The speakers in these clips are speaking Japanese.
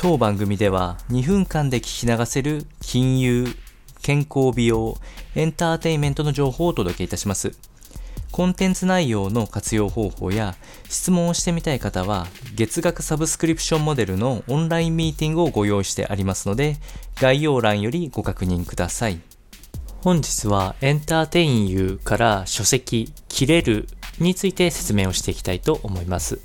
当番組では2分間で聞き流せる金融、健康美容、エンターテインメントの情報をお届けいたします。コンテンツ内容の活用方法や質問をしてみたい方は月額サブスクリプションモデルのオンラインミーティングをご用意してありますので概要欄よりご確認ください。本日はエンターテインユーから書籍切れるについて説明をしていきたいと思います。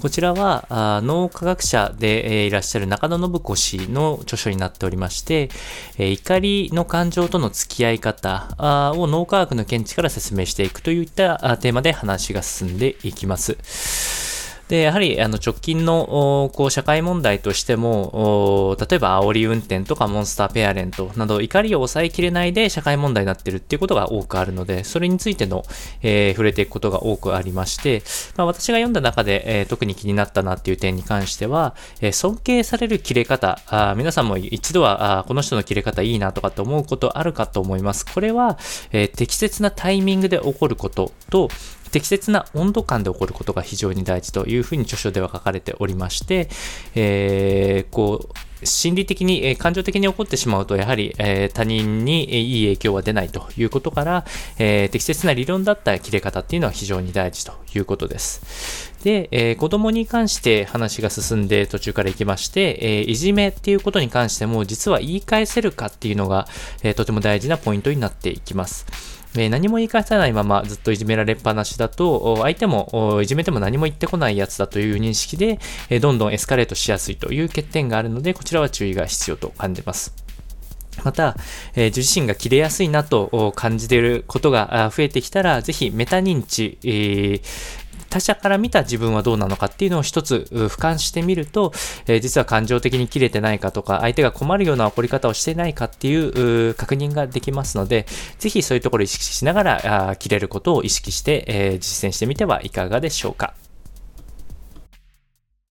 こちらは脳科学者で、いらっしゃる中野信子氏の著書になっておりまして、怒りの感情との付き合い方を脳科学の見地から説明していくといったテーマで話が進んでいきます。で、やはりあの直近のこう社会問題としても、例えば煽り運転とかモンスターペアレントなど怒りを抑えきれないで社会問題になってるっていうことが多くあるので、それについての、えー、触れていくことが多くありまして、まあ、私が読んだ中で、えー、特に気になったなっていう点に関しては、えー、尊敬される切れ方あ、皆さんも一度はあこの人の切れ方いいなとかって思うことあるかと思います。これは、え、適切なタイミングで起こることと、適切な温度感で起こることが非常に大事というふうに著書では書かれておりまして、えー、こう、心理的に、え、感情的に起こってしまうと、やはり、え、他人に、え、いい影響は出ないということから、え、適切な理論だった切れ方っていうのは非常に大事ということです。で、えー、子供に関して話が進んで途中から行きまして、え、いじめっていうことに関しても、実は言い返せるかっていうのが、え、とても大事なポイントになっていきます。え何も言い返さないままずっといじめられっぱなしだと、相手もいじめても何も言ってこないやつだという認識で、えどんどんエスカレートしやすいという欠点があるので、こちらは注意が必要と感じます。また、えー、自身が切れやすいなと感じていることが増えてきたら、ぜひメタ認知、えー、他者から見た自分はどうなのかっていうのを一つ俯瞰してみると、えー、実は感情的に切れてないかとか、相手が困るような怒り方をしてないかっていう確認ができますので、ぜひそういうところを意識しながら、あ切れることを意識して、えー、実践してみてはいかがでしょうか。